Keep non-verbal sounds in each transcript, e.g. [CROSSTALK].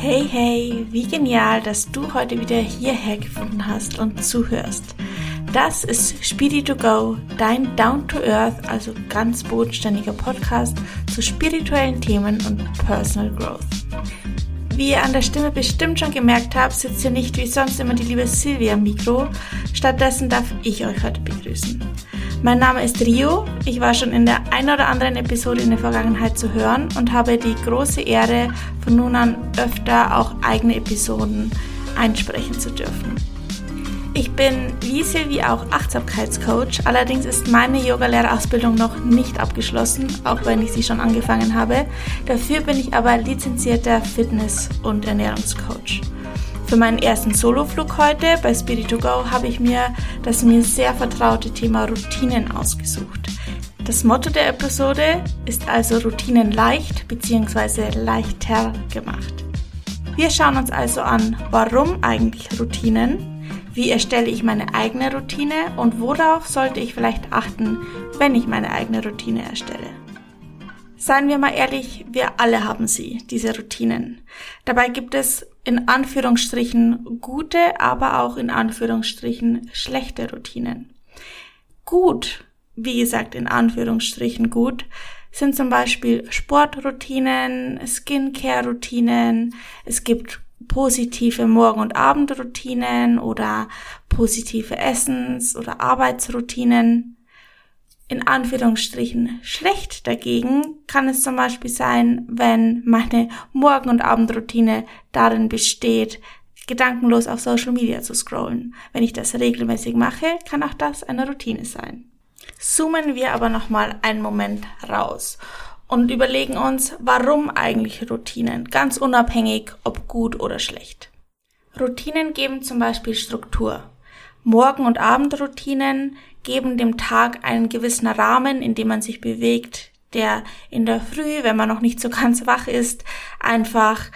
Hey, hey, wie genial, dass du heute wieder hierher gefunden hast und zuhörst. Das ist Speedy to Go, dein Down to Earth, also ganz bodenständiger Podcast zu spirituellen Themen und Personal Growth. Wie ihr an der Stimme bestimmt schon gemerkt habt, sitzt hier nicht wie sonst immer die liebe Silvia am Mikro. Stattdessen darf ich euch heute begrüßen. Mein Name ist Rio. Ich war schon in der ein oder anderen Episode in der Vergangenheit zu hören und habe die große Ehre, von nun an öfter auch eigene Episoden einsprechen zu dürfen. Ich bin wie auch Achtsamkeitscoach, allerdings ist meine Yogalehrerausbildung noch nicht abgeschlossen, auch wenn ich sie schon angefangen habe. Dafür bin ich aber lizenzierter Fitness- und Ernährungscoach. Für meinen ersten Soloflug heute bei Spirit2Go habe ich mir das mir sehr vertraute Thema Routinen ausgesucht. Das Motto der Episode ist also Routinen leicht bzw. leichter gemacht. Wir schauen uns also an, warum eigentlich Routinen, wie erstelle ich meine eigene Routine und worauf sollte ich vielleicht achten, wenn ich meine eigene Routine erstelle. Seien wir mal ehrlich, wir alle haben sie, diese Routinen. Dabei gibt es in Anführungsstrichen gute, aber auch in Anführungsstrichen schlechte Routinen. Gut, wie gesagt, in Anführungsstrichen gut, sind zum Beispiel Sportroutinen, Skincare-Routinen, es gibt positive Morgen- und Abendroutinen oder positive Essens- oder Arbeitsroutinen in Anführungsstrichen schlecht dagegen kann es zum Beispiel sein, wenn meine Morgen- und Abendroutine darin besteht, gedankenlos auf Social Media zu scrollen. Wenn ich das regelmäßig mache, kann auch das eine Routine sein. Zoomen wir aber nochmal einen Moment raus und überlegen uns, warum eigentlich Routinen, ganz unabhängig, ob gut oder schlecht. Routinen geben zum Beispiel Struktur. Morgen- und Abendroutinen geben dem Tag einen gewissen Rahmen, in dem man sich bewegt, der in der Früh, wenn man noch nicht so [LAUGHS] ganz wach ist, einfach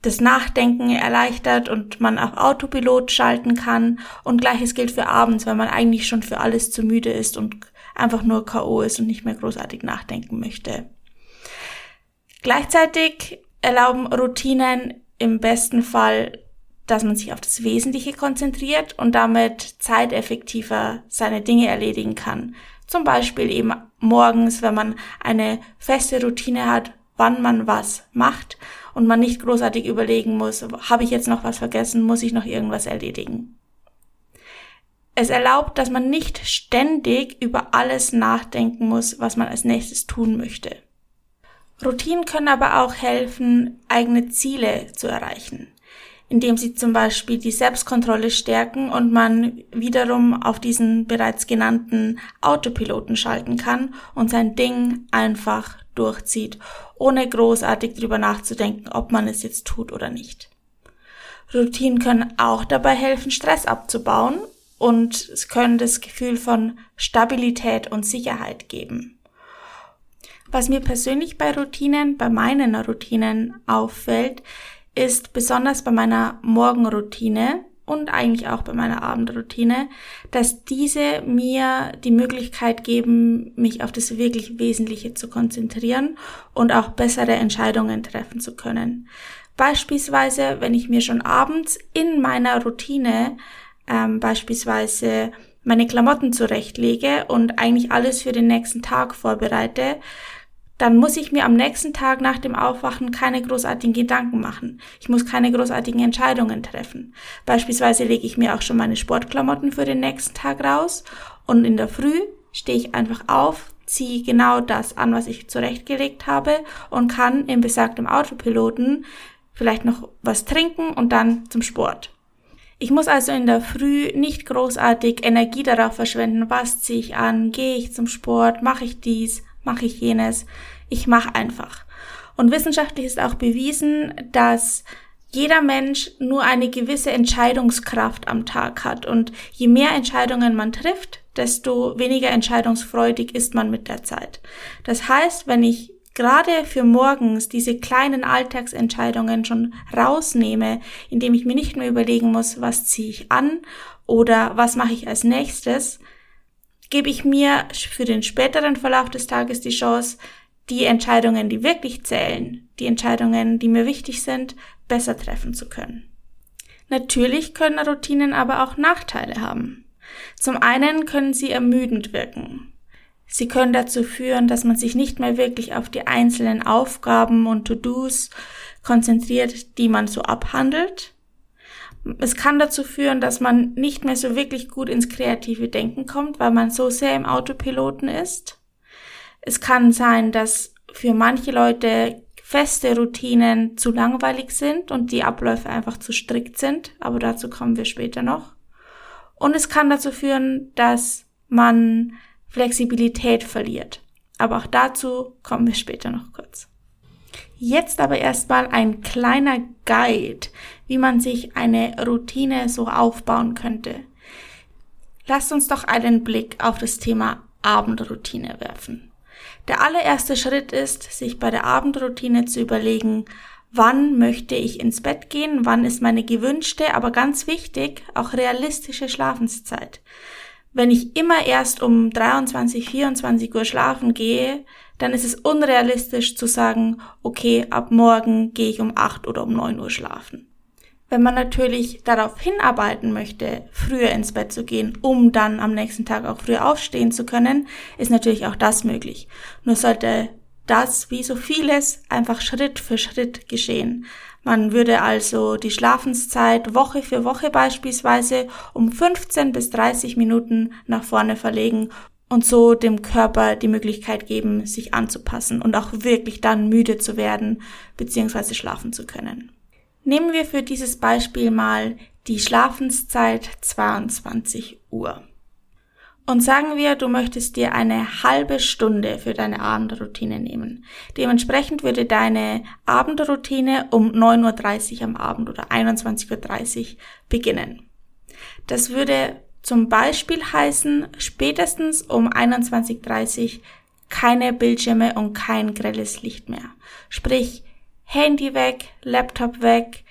das Nachdenken erleichtert und man auf Autopilot schalten kann. Und gleiches gilt für abends, wenn man eigentlich schon für alles zu müde ist und einfach nur K.O. ist und nicht mehr großartig nachdenken möchte. Gleichzeitig erlauben Routinen im besten Fall dass man sich auf das Wesentliche konzentriert und damit zeiteffektiver seine Dinge erledigen kann. Zum Beispiel eben morgens, wenn man eine feste Routine hat, wann man was macht und man nicht großartig überlegen muss, habe ich jetzt noch was vergessen, muss ich noch irgendwas erledigen. Es erlaubt, dass man nicht ständig über alles nachdenken muss, was man als nächstes tun möchte. Routinen können aber auch helfen, eigene Ziele zu erreichen indem sie zum Beispiel die Selbstkontrolle stärken und man wiederum auf diesen bereits genannten Autopiloten schalten kann und sein Ding einfach durchzieht, ohne großartig drüber nachzudenken, ob man es jetzt tut oder nicht. Routinen können auch dabei helfen, Stress abzubauen und es können das Gefühl von Stabilität und Sicherheit geben. Was mir persönlich bei Routinen, bei meinen Routinen auffällt, ist besonders bei meiner Morgenroutine und eigentlich auch bei meiner Abendroutine, dass diese mir die Möglichkeit geben, mich auf das wirklich Wesentliche zu konzentrieren und auch bessere Entscheidungen treffen zu können. Beispielsweise, wenn ich mir schon abends in meiner Routine ähm, beispielsweise meine Klamotten zurechtlege und eigentlich alles für den nächsten Tag vorbereite, dann muss ich mir am nächsten Tag nach dem Aufwachen keine großartigen Gedanken machen. Ich muss keine großartigen Entscheidungen treffen. Beispielsweise lege ich mir auch schon meine Sportklamotten für den nächsten Tag raus und in der Früh stehe ich einfach auf, ziehe genau das an, was ich zurechtgelegt habe und kann im besagten Autopiloten vielleicht noch was trinken und dann zum Sport. Ich muss also in der Früh nicht großartig Energie darauf verschwenden, was ziehe ich an, gehe ich zum Sport, mache ich dies, mache ich jenes. Ich mache einfach. Und wissenschaftlich ist auch bewiesen, dass jeder Mensch nur eine gewisse Entscheidungskraft am Tag hat. Und je mehr Entscheidungen man trifft, desto weniger entscheidungsfreudig ist man mit der Zeit. Das heißt, wenn ich gerade für morgens diese kleinen Alltagsentscheidungen schon rausnehme, indem ich mir nicht mehr überlegen muss, was ziehe ich an oder was mache ich als nächstes, gebe ich mir für den späteren Verlauf des Tages die Chance, die Entscheidungen, die wirklich zählen, die Entscheidungen, die mir wichtig sind, besser treffen zu können. Natürlich können Routinen aber auch Nachteile haben. Zum einen können sie ermüdend wirken. Sie können dazu führen, dass man sich nicht mehr wirklich auf die einzelnen Aufgaben und To-Dos konzentriert, die man so abhandelt. Es kann dazu führen, dass man nicht mehr so wirklich gut ins kreative Denken kommt, weil man so sehr im Autopiloten ist. Es kann sein, dass für manche Leute feste Routinen zu langweilig sind und die Abläufe einfach zu strikt sind, aber dazu kommen wir später noch. Und es kann dazu führen, dass man Flexibilität verliert. Aber auch dazu kommen wir später noch kurz. Jetzt aber erstmal ein kleiner Guide, wie man sich eine Routine so aufbauen könnte. Lasst uns doch einen Blick auf das Thema Abendroutine werfen. Der allererste Schritt ist, sich bei der Abendroutine zu überlegen, wann möchte ich ins Bett gehen, wann ist meine gewünschte, aber ganz wichtig, auch realistische Schlafenszeit. Wenn ich immer erst um 23, 24 Uhr schlafen gehe, dann ist es unrealistisch zu sagen, okay, ab morgen gehe ich um 8 oder um 9 Uhr schlafen. Wenn man natürlich darauf hinarbeiten möchte, früher ins Bett zu gehen, um dann am nächsten Tag auch früher aufstehen zu können, ist natürlich auch das möglich. Nur sollte das, wie so vieles, einfach Schritt für Schritt geschehen. Man würde also die Schlafenszeit Woche für Woche beispielsweise um 15 bis 30 Minuten nach vorne verlegen und so dem Körper die Möglichkeit geben, sich anzupassen und auch wirklich dann müde zu werden bzw. schlafen zu können. Nehmen wir für dieses Beispiel mal die Schlafenszeit 22 Uhr. Und sagen wir, du möchtest dir eine halbe Stunde für deine Abendroutine nehmen. Dementsprechend würde deine Abendroutine um 9.30 Uhr am Abend oder 21.30 Uhr beginnen. Das würde zum Beispiel heißen, spätestens um 21.30 Uhr keine Bildschirme und kein grelles Licht mehr. Sprich, Handy weg, Laptop weg,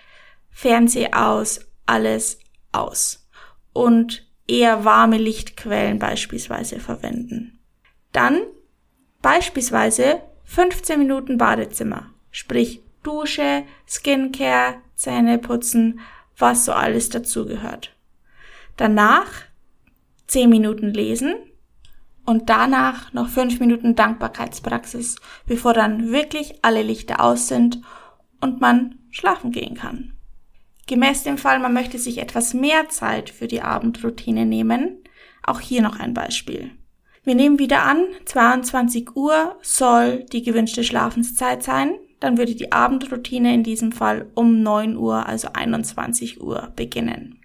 Fernseh aus, alles aus. Und eher warme Lichtquellen beispielsweise verwenden. Dann beispielsweise 15 Minuten Badezimmer, sprich Dusche, Skincare, Zähne putzen, was so alles dazugehört. Danach 10 Minuten lesen, und danach noch fünf Minuten Dankbarkeitspraxis, bevor dann wirklich alle Lichter aus sind und man schlafen gehen kann. Gemäß dem Fall, man möchte sich etwas mehr Zeit für die Abendroutine nehmen. Auch hier noch ein Beispiel. Wir nehmen wieder an, 22 Uhr soll die gewünschte Schlafenszeit sein. Dann würde die Abendroutine in diesem Fall um 9 Uhr, also 21 Uhr beginnen.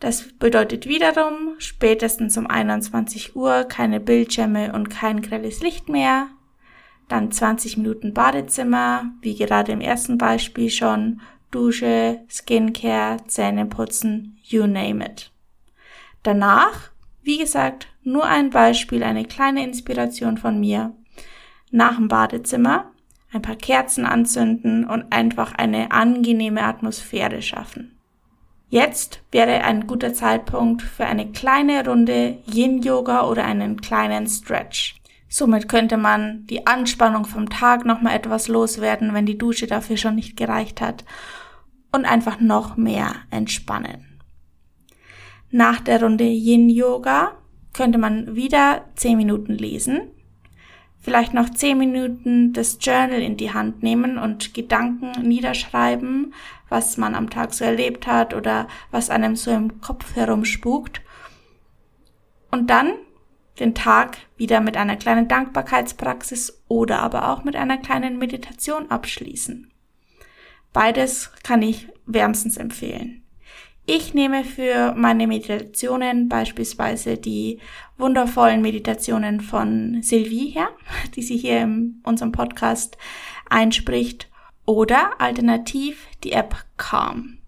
Das bedeutet wiederum spätestens um 21 Uhr keine Bildschirme und kein grelles Licht mehr. Dann 20 Minuten Badezimmer, wie gerade im ersten Beispiel schon, Dusche, Skincare, Zähne putzen, you name it. Danach, wie gesagt, nur ein Beispiel, eine kleine Inspiration von mir. Nach dem Badezimmer ein paar Kerzen anzünden und einfach eine angenehme Atmosphäre schaffen. Jetzt wäre ein guter Zeitpunkt für eine kleine Runde Yin-Yoga oder einen kleinen Stretch. Somit könnte man die Anspannung vom Tag nochmal etwas loswerden, wenn die Dusche dafür schon nicht gereicht hat und einfach noch mehr entspannen. Nach der Runde Yin-Yoga könnte man wieder 10 Minuten lesen, vielleicht noch 10 Minuten das Journal in die Hand nehmen und Gedanken niederschreiben, was man am Tag so erlebt hat oder was einem so im Kopf herumspukt. Und dann den Tag wieder mit einer kleinen Dankbarkeitspraxis oder aber auch mit einer kleinen Meditation abschließen. Beides kann ich wärmstens empfehlen. Ich nehme für meine Meditationen beispielsweise die wundervollen Meditationen von Sylvie her, [LAUGHS] die sie hier in unserem Podcast einspricht oder alternativ die App Calm.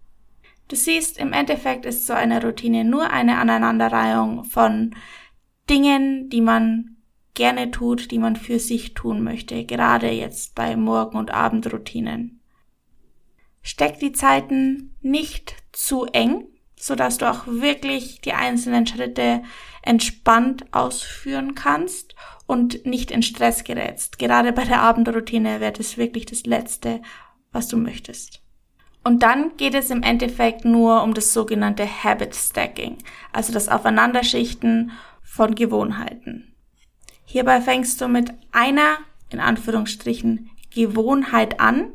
Du siehst, im Endeffekt ist so eine Routine nur eine Aneinanderreihung von Dingen, die man gerne tut, die man für sich tun möchte, gerade jetzt bei Morgen- und Abendroutinen. Steck die Zeiten nicht zu eng, so dass du auch wirklich die einzelnen Schritte entspannt ausführen kannst und nicht in Stress gerätst. Gerade bei der Abendroutine wäre das wirklich das Letzte, was du möchtest. Und dann geht es im Endeffekt nur um das sogenannte Habit Stacking, also das Aufeinanderschichten von Gewohnheiten. Hierbei fängst du mit einer, in Anführungsstrichen, Gewohnheit an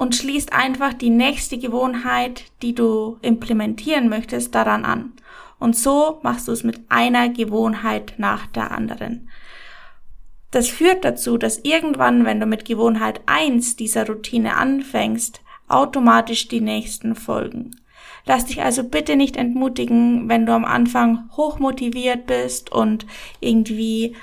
und schließt einfach die nächste Gewohnheit, die du implementieren möchtest, daran an. Und so machst du es mit einer Gewohnheit nach der anderen. Das führt dazu, dass irgendwann, wenn du mit Gewohnheit eins dieser Routine anfängst, automatisch die nächsten folgen. Lass dich also bitte nicht entmutigen, wenn du am Anfang hochmotiviert bist und irgendwie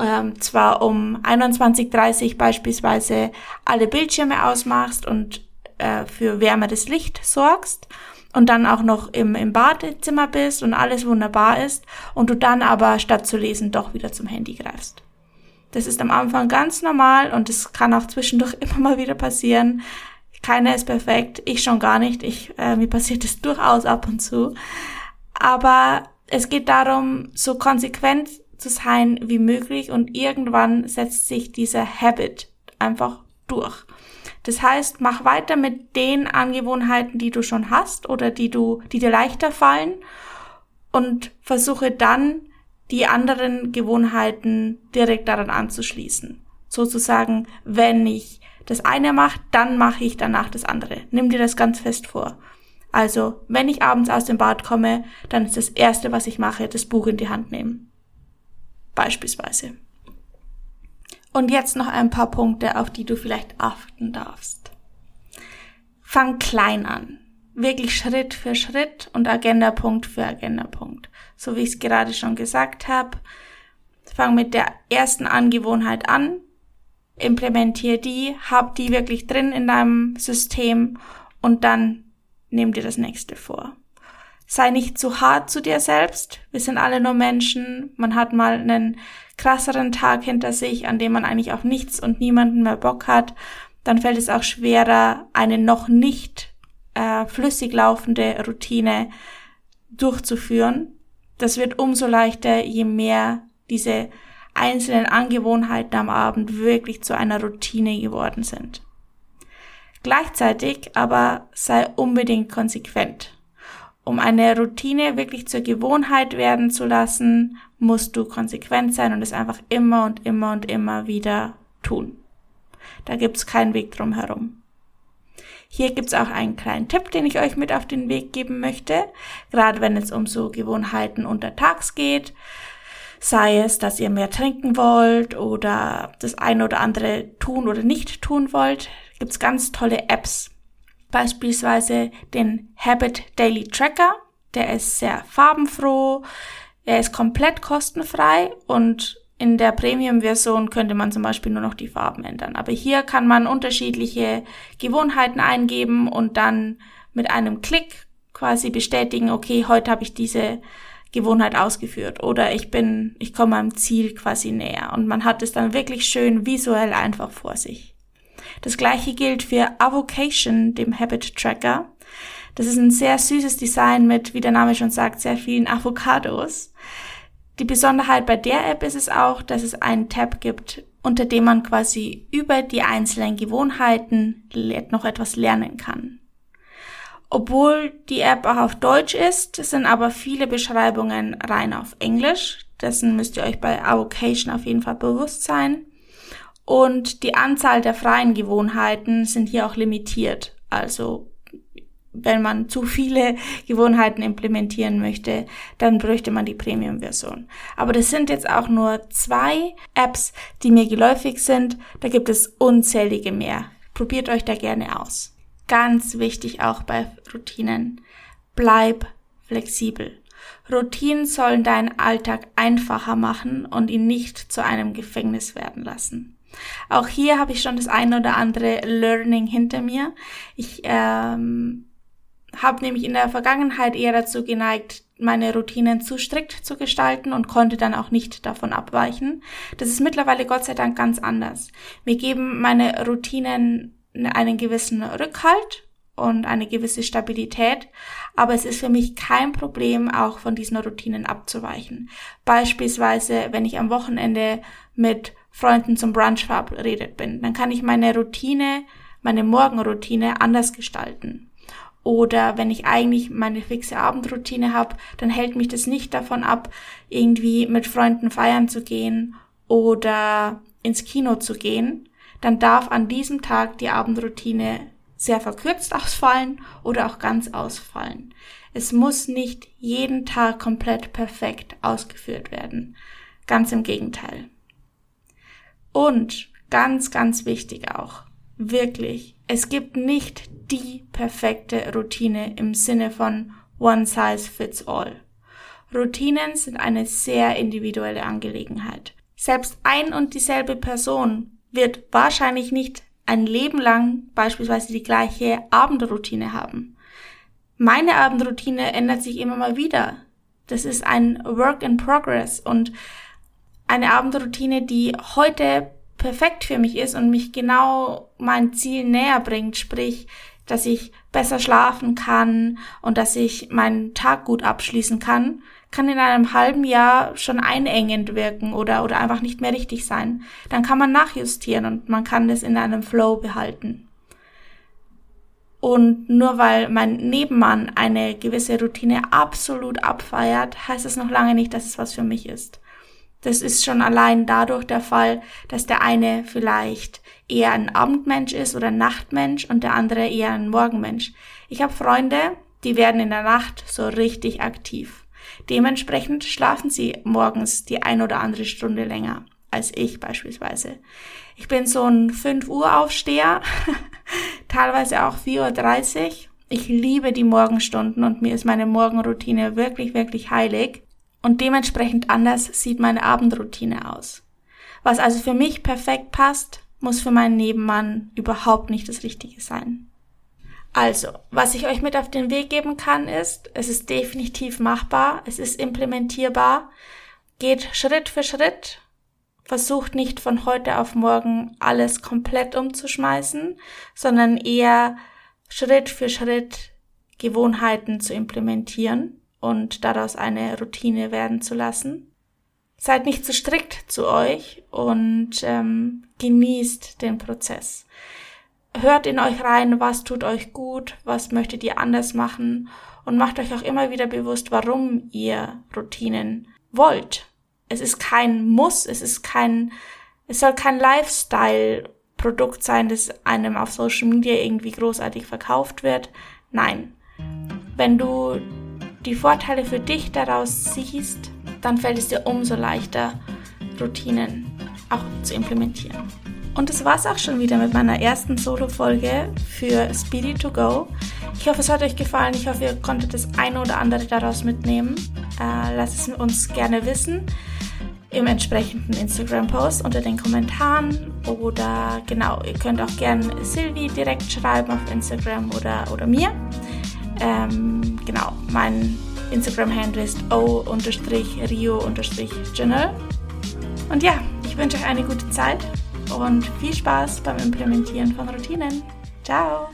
ähm, zwar um 21.30 beispielsweise alle Bildschirme ausmachst und äh, für wärmeres Licht sorgst und dann auch noch im, im Badezimmer bist und alles wunderbar ist und du dann aber statt zu lesen doch wieder zum Handy greifst. Das ist am Anfang ganz normal und es kann auch zwischendurch [LAUGHS] immer mal wieder passieren. Keiner ist perfekt, ich schon gar nicht. Ich, äh, mir passiert es durchaus ab und zu. Aber es geht darum, so konsequent zu sein wie möglich und irgendwann setzt sich dieser Habit einfach durch. Das heißt, mach weiter mit den Angewohnheiten, die du schon hast oder die du, die dir leichter fallen und versuche dann die anderen Gewohnheiten direkt daran anzuschließen. Sozusagen, wenn ich das eine mache, dann mache ich danach das andere. Nimm dir das ganz fest vor. Also, wenn ich abends aus dem Bad komme, dann ist das erste, was ich mache, das Buch in die Hand nehmen. Beispielsweise. Und jetzt noch ein paar Punkte, auf die du vielleicht achten darfst. Fang klein an. Wirklich Schritt für Schritt und Agendapunkt für Agendapunkt. So wie ich es gerade schon gesagt habe. Fang mit der ersten Angewohnheit an, implementier die, hab die wirklich drin in deinem System und dann nimm dir das nächste vor. Sei nicht zu hart zu dir selbst. Wir sind alle nur Menschen. Man hat mal einen krasseren Tag hinter sich, an dem man eigentlich auf nichts und niemanden mehr Bock hat. Dann fällt es auch schwerer, eine noch nicht äh, flüssig laufende Routine durchzuführen. Das wird umso leichter, je mehr diese einzelnen Angewohnheiten am Abend wirklich zu einer Routine geworden sind. Gleichzeitig aber sei unbedingt konsequent. Um eine Routine wirklich zur Gewohnheit werden zu lassen, musst du konsequent sein und es einfach immer und immer und immer wieder tun. Da gibt's keinen Weg drum herum. Hier gibt's auch einen kleinen Tipp, den ich euch mit auf den Weg geben möchte, gerade wenn es um so Gewohnheiten untertags geht. Sei es, dass ihr mehr trinken wollt oder das eine oder andere tun oder nicht tun wollt, gibt's ganz tolle Apps, beispielsweise den Habit Daily Tracker. Der ist sehr farbenfroh, er ist komplett kostenfrei und in der Premium-Version könnte man zum Beispiel nur noch die Farben ändern. Aber hier kann man unterschiedliche Gewohnheiten eingeben und dann mit einem Klick quasi bestätigen, okay, heute habe ich diese Gewohnheit ausgeführt oder ich bin, ich komme meinem Ziel quasi näher und man hat es dann wirklich schön visuell einfach vor sich. Das gleiche gilt für Avocation, dem Habit Tracker. Das ist ein sehr süßes Design mit, wie der Name schon sagt, sehr vielen Avocados. Die Besonderheit bei der App ist es auch, dass es einen Tab gibt, unter dem man quasi über die einzelnen Gewohnheiten noch etwas lernen kann. Obwohl die App auch auf Deutsch ist, sind aber viele Beschreibungen rein auf Englisch. Dessen müsst ihr euch bei Avocation auf jeden Fall bewusst sein. Und die Anzahl der freien Gewohnheiten sind hier auch limitiert. Also wenn man zu viele [LAUGHS] Gewohnheiten implementieren möchte, dann bräuchte man die Premium-Version. Aber das sind jetzt auch nur zwei Apps, die mir geläufig sind. Da gibt es unzählige mehr. Probiert euch da gerne aus. Ganz wichtig auch bei Routinen. Bleib flexibel. Routinen sollen deinen Alltag einfacher machen und ihn nicht zu einem Gefängnis werden lassen. Auch hier habe ich schon das ein oder andere Learning hinter mir. Ich ähm, habe nämlich in der Vergangenheit eher dazu geneigt, meine Routinen zu strikt zu gestalten und konnte dann auch nicht davon abweichen. Das ist mittlerweile Gott sei Dank ganz anders. Mir geben meine Routinen einen gewissen Rückhalt und eine gewisse Stabilität, aber es ist für mich kein Problem, auch von diesen Routinen abzuweichen. Beispielsweise, wenn ich am Wochenende mit Freunden zum Brunch verabredet bin, dann kann ich meine Routine, meine Morgenroutine anders gestalten. Oder wenn ich eigentlich meine fixe Abendroutine habe, dann hält mich das nicht davon ab, irgendwie mit Freunden feiern zu gehen oder ins Kino zu gehen. Dann darf an diesem Tag die Abendroutine sehr verkürzt [LAUGHS] ausfallen oder auch ganz ausfallen. Es muss nicht jeden Tag komplett perfekt ausgeführt werden. Ganz im Gegenteil. Und ganz, ganz wichtig auch, wirklich, es gibt nicht die perfekte Routine im Sinne von One Size Fits All. Routinen sind eine sehr individuelle Angelegenheit. Selbst ein und dieselbe Person wird wahrscheinlich nicht ein Leben lang beispielsweise die gleiche Abendroutine haben. Meine Abendroutine ändert sich immer mal wieder. Das ist ein Work in Progress und eine Abendroutine, die heute perfekt für mich ist und mich genau mein Ziel näher bringt, sprich, dass ich besser schlafen kann und dass ich meinen Tag gut abschließen kann, kann in einem halben Jahr schon einengend wirken oder, oder einfach nicht mehr richtig sein. Dann kann man nachjustieren und man kann das in einem Flow behalten. Und nur weil mein Nebenmann eine gewisse Routine absolut abfeiert, heißt es noch lange nicht, dass es was für mich ist. Das ist schon allein dadurch der Fall, dass der eine vielleicht eher ein Abendmensch ist oder ein Nachtmensch und der andere eher ein Morgenmensch. Ich habe Freunde, die werden in der Nacht so richtig aktiv. Dementsprechend schlafen sie morgens die ein oder andere Stunde länger als ich beispielsweise. Ich bin so ein 5 Uhr Aufsteher, [LAUGHS] teilweise auch 4.30 Uhr. Ich liebe die Morgenstunden und mir ist meine Morgenroutine wirklich, wirklich heilig. Und dementsprechend anders sieht meine Abendroutine aus. Was also für mich perfekt passt, muss für meinen Nebenmann überhaupt nicht das Richtige sein. Also, was ich euch mit auf den Weg geben kann, ist, es ist definitiv machbar, es ist implementierbar, geht Schritt für Schritt, versucht nicht von heute auf morgen alles komplett umzuschmeißen, sondern eher Schritt für Schritt Gewohnheiten zu implementieren und daraus eine Routine werden zu lassen. Seid nicht zu strikt zu euch und ähm, genießt den Prozess. Hört in euch rein, was tut euch gut, was möchtet ihr anders machen und macht euch auch immer wieder bewusst, warum ihr Routinen wollt. Es ist kein Muss, es ist kein, es soll kein Lifestyle-Produkt sein, das einem auf Social Media irgendwie großartig verkauft wird. Nein. Wenn du die Vorteile für dich daraus siehst, dann fällt es dir umso leichter, Routinen auch zu implementieren. Und das war's auch schon wieder mit meiner ersten Solo-Folge für Speedy to Go. Ich hoffe, es hat euch gefallen. Ich hoffe, ihr konntet das eine oder andere daraus mitnehmen. Äh, lasst es uns gerne wissen im entsprechenden Instagram-Post unter den Kommentaren oder genau, ihr könnt auch gerne Sylvie direkt schreiben auf Instagram oder, oder mir. Ähm, genau, mein Instagram-Handle ist o-rio-journal. Und ja, ich wünsche euch eine gute Zeit und viel Spaß beim Implementieren von Routinen. Ciao!